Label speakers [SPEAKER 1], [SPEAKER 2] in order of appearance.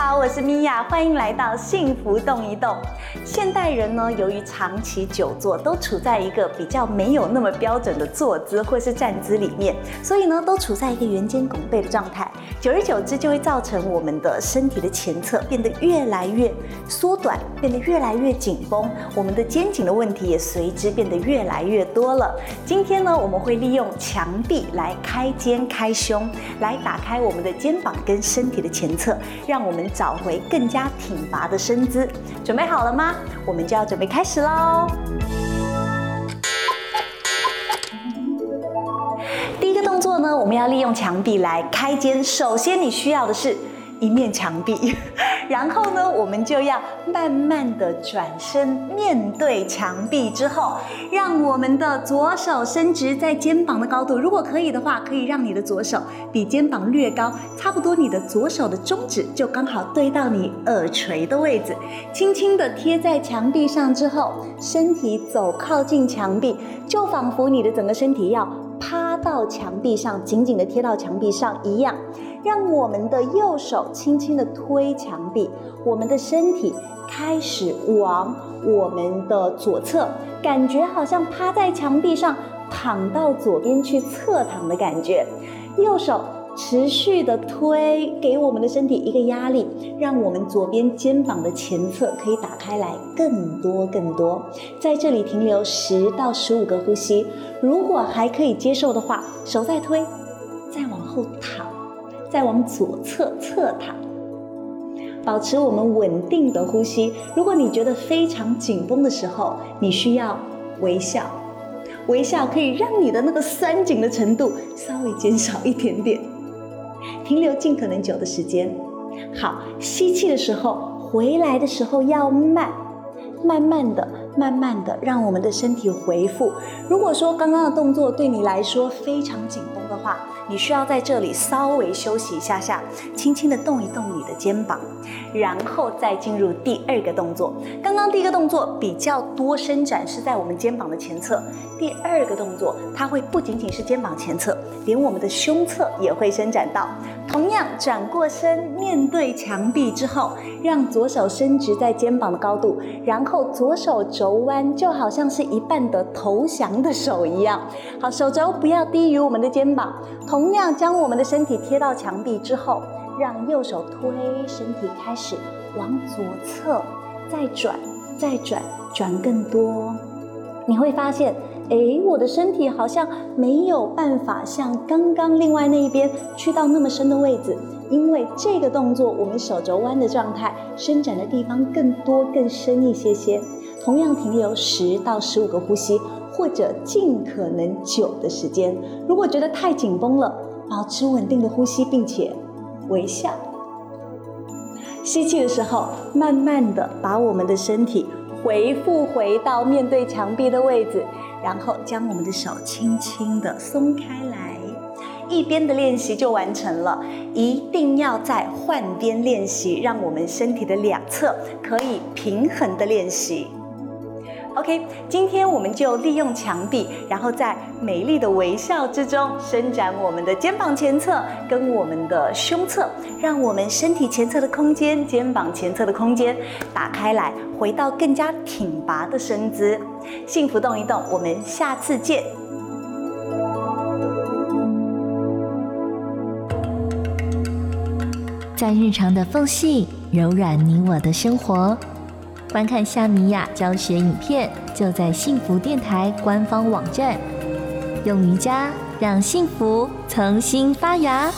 [SPEAKER 1] 好我是米娅，欢迎来到幸福动一动。现代人呢，由于长期久坐，都处在一个比较没有那么标准的坐姿或是站姿里面，所以呢，都处在一个圆肩拱背的状态。久而久之，就会造成我们的身体的前侧变得越来越缩短，变得越来越紧绷，我们的肩颈的问题也随之变得越来越多了。今天呢，我们会利用墙壁来开肩开胸，来打开我们的肩膀跟身体的前侧，让我们找。回更加挺拔的身姿，准备好了吗？我们就要准备开始喽。第一个动作呢，我们要利用墙壁来开肩。首先，你需要的是。一面墙壁，然后呢，我们就要慢慢的转身面对墙壁，之后让我们的左手伸直在肩膀的高度。如果可以的话，可以让你的左手比肩膀略高，差不多你的左手的中指就刚好对到你耳垂的位置，轻轻的贴在墙壁上之后，身体走靠近墙壁，就仿佛你的整个身体要趴到墙壁上，紧紧的贴到墙壁上一样。让我们的右手轻轻的推墙壁，我们的身体开始往我们的左侧，感觉好像趴在墙壁上，躺到左边去侧躺的感觉。右手持续的推，给我们的身体一个压力，让我们左边肩膀的前侧可以打开来更多更多。在这里停留十到十五个呼吸，如果还可以接受的话，手再推，再往后躺。再往左侧侧躺，保持我们稳定的呼吸。如果你觉得非常紧绷的时候，你需要微笑，微笑可以让你的那个酸紧的程度稍微减少一点点。停留尽可能久的时间。好，吸气的时候，回来的时候要慢，慢慢的，慢慢的，让我们的身体恢复。如果说刚刚的动作对你来说非常紧绷话，你需要在这里稍微休息一下下，轻轻的动一动你的肩膀，然后再进入第二个动作。刚刚第一个动作比较多伸展是在我们肩膀的前侧，第二个动作它会不仅仅是肩膀前侧，连我们的胸侧也会伸展到。同样转过身面对墙壁之后，让左手伸直在肩膀的高度，然后左手肘弯，就好像是一半的投降的手一样。好，手肘不要低于我们的肩膀。同样，将我们的身体贴到墙壁之后，让右手推身体开始往左侧再转，再转，转更多。你会发现，哎，我的身体好像没有办法像刚刚另外那一边去到那么深的位置，因为这个动作，我们手肘弯的状态，伸展的地方更多更深一些些。同样停留十到十五个呼吸。或者尽可能久的时间。如果觉得太紧绷了，保持稳定的呼吸，并且微笑。吸气的时候，慢慢的把我们的身体回复回到面对墙壁的位置，然后将我们的手轻轻的松开来。一边的练习就完成了，一定要在换边练习，让我们身体的两侧可以平衡的练习。OK，今天我们就利用墙壁，然后在美丽的微笑之中伸展我们的肩膀前侧跟我们的胸侧，让我们身体前侧的空间、肩膀前侧的空间打开来，回到更加挺拔的身姿。幸福动一动，我们下次见。
[SPEAKER 2] 在日常的缝隙，柔软你我的生活。观看夏米雅教学影片，就在幸福电台官方网站。用瑜伽让幸福重新发芽。